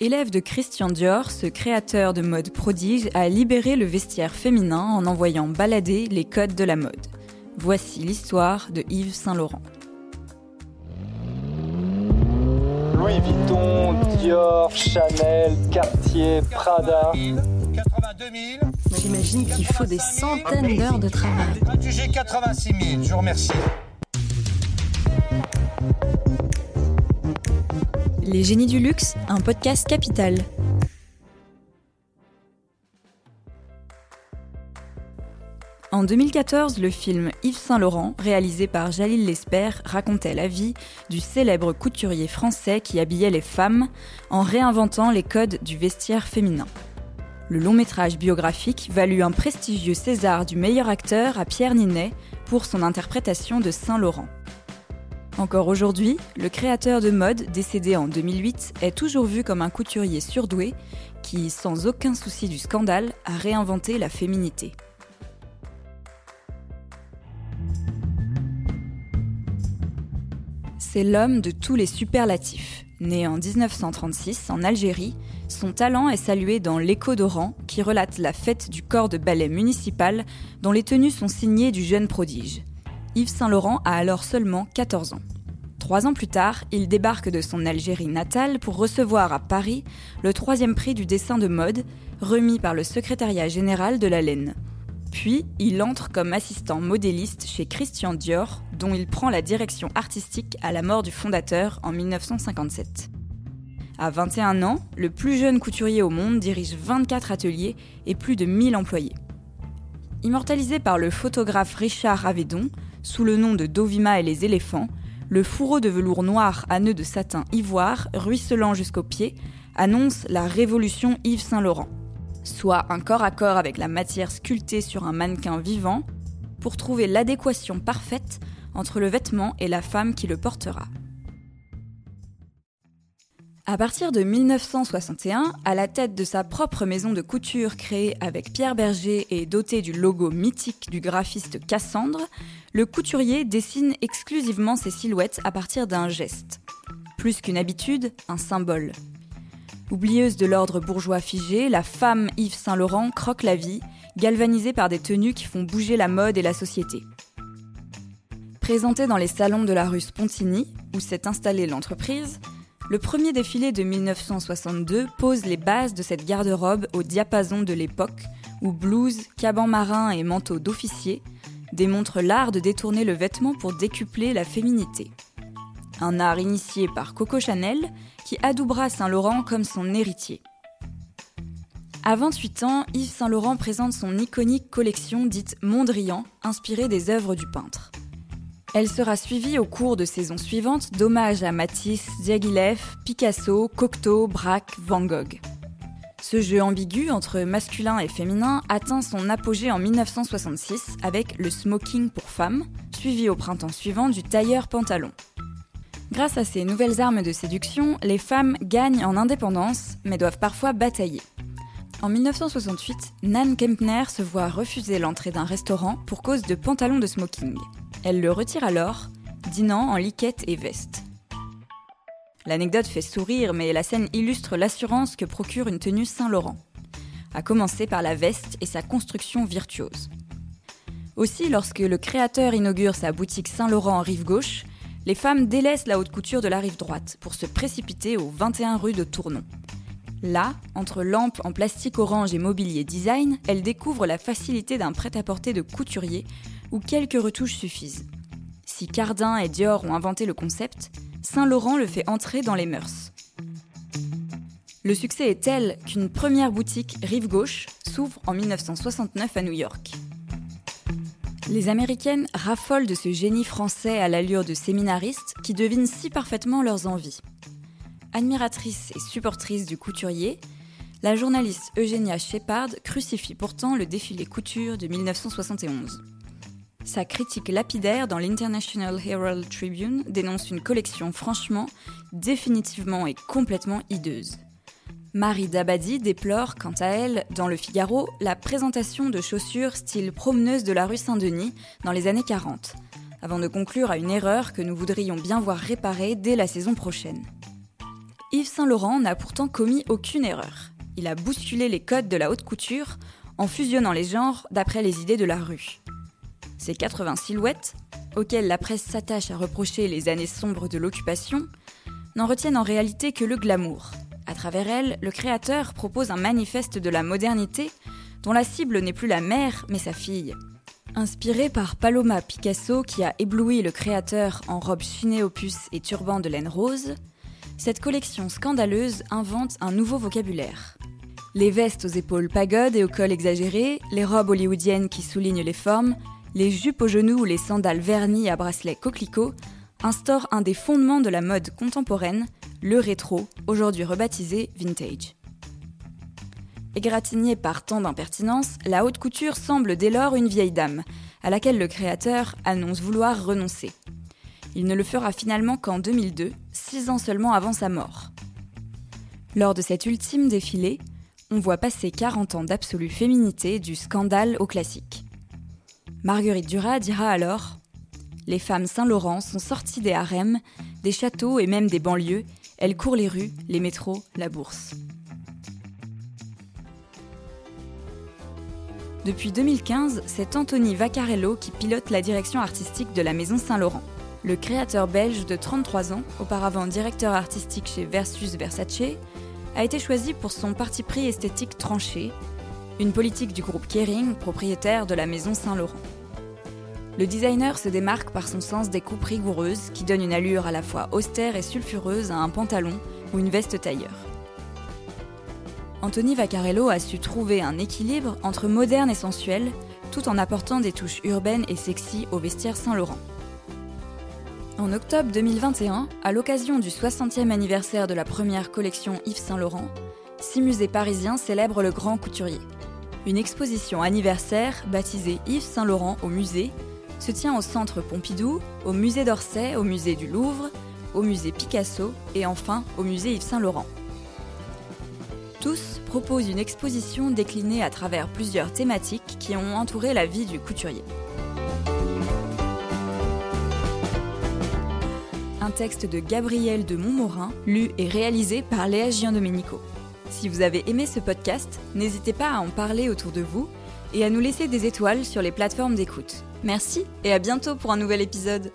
Élève de Christian Dior, ce créateur de mode prodige a libéré le vestiaire féminin en envoyant balader les codes de la mode. Voici l'histoire de Yves Saint-Laurent. Louis Vuitton, Dior, Chanel, Cartier, Prada. 82 000. J'imagine qu'il faut des centaines d'heures de travail. J'ai 86 000, je vous remercie. Les génies du luxe, un podcast capital. En 2014, le film Yves Saint-Laurent, réalisé par Jalil Lesper, racontait la vie du célèbre couturier français qui habillait les femmes en réinventant les codes du vestiaire féminin. Le long métrage biographique valut un prestigieux César du meilleur acteur à Pierre Ninet pour son interprétation de Saint-Laurent. Encore aujourd'hui, le créateur de mode, décédé en 2008, est toujours vu comme un couturier surdoué qui, sans aucun souci du scandale, a réinventé la féminité. C'est l'homme de tous les superlatifs. Né en 1936 en Algérie, son talent est salué dans L'écho d'Oran, qui relate la fête du corps de ballet municipal dont les tenues sont signées du jeune prodige. Yves Saint-Laurent a alors seulement 14 ans. Trois ans plus tard, il débarque de son Algérie natale pour recevoir à Paris le troisième prix du dessin de mode, remis par le secrétariat général de la Laine. Puis, il entre comme assistant modéliste chez Christian Dior, dont il prend la direction artistique à la mort du fondateur en 1957. À 21 ans, le plus jeune couturier au monde dirige 24 ateliers et plus de 1000 employés. Immortalisé par le photographe Richard Avedon, sous le nom de Dovima et les éléphants, le fourreau de velours noir à nœuds de satin ivoire, ruisselant jusqu'aux pieds, annonce la révolution Yves Saint-Laurent, soit un corps à corps avec la matière sculptée sur un mannequin vivant, pour trouver l'adéquation parfaite entre le vêtement et la femme qui le portera. À partir de 1961, à la tête de sa propre maison de couture créée avec Pierre Berger et dotée du logo mythique du graphiste Cassandre, le couturier dessine exclusivement ses silhouettes à partir d'un geste. Plus qu'une habitude, un symbole. Oublieuse de l'ordre bourgeois figé, la femme Yves Saint-Laurent croque la vie, galvanisée par des tenues qui font bouger la mode et la société. Présentée dans les salons de la rue Spontini, où s'est installée l'entreprise, le premier défilé de 1962 pose les bases de cette garde-robe au diapason de l'époque, où blouse, caban marin et manteau d'officier démontrent l'art de détourner le vêtement pour décupler la féminité. Un art initié par Coco Chanel, qui adoubera Saint-Laurent comme son héritier. À 28 ans, Yves Saint-Laurent présente son iconique collection dite Mondrian, inspirée des œuvres du peintre. Elle sera suivie au cours de saisons suivantes d'hommages à Matisse, Diaghilev, Picasso, Cocteau, Braque, Van Gogh. Ce jeu ambigu entre masculin et féminin atteint son apogée en 1966 avec le smoking pour femmes, suivi au printemps suivant du tailleur pantalon. Grâce à ces nouvelles armes de séduction, les femmes gagnent en indépendance, mais doivent parfois batailler. En 1968, Nan Kempner se voit refuser l'entrée d'un restaurant pour cause de pantalons de smoking. Elle le retire alors, dînant en liquette et veste. L'anecdote fait sourire, mais la scène illustre l'assurance que procure une tenue Saint-Laurent, à commencer par la veste et sa construction virtuose. Aussi, lorsque le créateur inaugure sa boutique Saint-Laurent en rive gauche, les femmes délaissent la haute couture de la rive droite pour se précipiter au 21 rue de Tournon. Là, entre lampes en plastique orange et mobilier design, elles découvrent la facilité d'un prêt-à-porter de couturier où quelques retouches suffisent. Si Cardin et Dior ont inventé le concept, Saint-Laurent le fait entrer dans les mœurs. Le succès est tel qu'une première boutique Rive Gauche s'ouvre en 1969 à New York. Les Américaines raffolent de ce génie français à l'allure de séminaristes qui devinent si parfaitement leurs envies. Admiratrice et supportrice du couturier, la journaliste Eugenia Shepard crucifie pourtant le défilé couture de 1971. Sa critique lapidaire dans l'International Herald Tribune dénonce une collection franchement, définitivement et complètement hideuse. Marie Dabadi déplore, quant à elle, dans Le Figaro, la présentation de chaussures style promeneuse de la rue Saint-Denis dans les années 40, avant de conclure à une erreur que nous voudrions bien voir réparée dès la saison prochaine. Yves Saint-Laurent n'a pourtant commis aucune erreur. Il a bousculé les codes de la haute couture en fusionnant les genres d'après les idées de la rue. Ces 80 silhouettes, auxquelles la presse s'attache à reprocher les années sombres de l'occupation, n'en retiennent en réalité que le glamour. À travers elles, le créateur propose un manifeste de la modernité dont la cible n'est plus la mère mais sa fille. Inspiré par Paloma Picasso qui a ébloui le créateur en robe chinée opus et turban de laine rose, cette collection scandaleuse invente un nouveau vocabulaire. Les vestes aux épaules pagodes et au col exagéré, les robes hollywoodiennes qui soulignent les formes, les jupes aux genoux ou les sandales vernies à bracelets coquelicots instaurent un des fondements de la mode contemporaine, le rétro, aujourd'hui rebaptisé vintage. Égratignée par tant d'impertinence, la haute couture semble dès lors une vieille dame, à laquelle le créateur annonce vouloir renoncer. Il ne le fera finalement qu'en 2002, six ans seulement avant sa mort. Lors de cet ultime défilé, on voit passer 40 ans d'absolue féminité du scandale au classique. Marguerite Duras dira alors Les femmes Saint-Laurent sont sorties des harems, des châteaux et même des banlieues, elles courent les rues, les métros, la bourse. Depuis 2015, c'est Anthony Vaccarello qui pilote la direction artistique de la Maison Saint-Laurent. Le créateur belge de 33 ans, auparavant directeur artistique chez Versus Versace, a été choisi pour son parti pris esthétique tranché, une politique du groupe Kering, propriétaire de la Maison Saint-Laurent. Le designer se démarque par son sens des coupes rigoureuses qui donnent une allure à la fois austère et sulfureuse à un pantalon ou une veste tailleur. Anthony Vaccarello a su trouver un équilibre entre moderne et sensuel, tout en apportant des touches urbaines et sexy au vestiaire Saint-Laurent. En octobre 2021, à l'occasion du 60e anniversaire de la première collection Yves Saint-Laurent, six musées parisiens célèbrent le grand couturier. Une exposition anniversaire, baptisée Yves Saint-Laurent au musée, se tient au centre Pompidou, au musée d'Orsay, au musée du Louvre, au musée Picasso et enfin au musée Yves Saint-Laurent. Tous proposent une exposition déclinée à travers plusieurs thématiques qui ont entouré la vie du couturier. Texte de Gabriel de Montmorin, lu et réalisé par Léa Giandomenico. Si vous avez aimé ce podcast, n'hésitez pas à en parler autour de vous et à nous laisser des étoiles sur les plateformes d'écoute. Merci et à bientôt pour un nouvel épisode.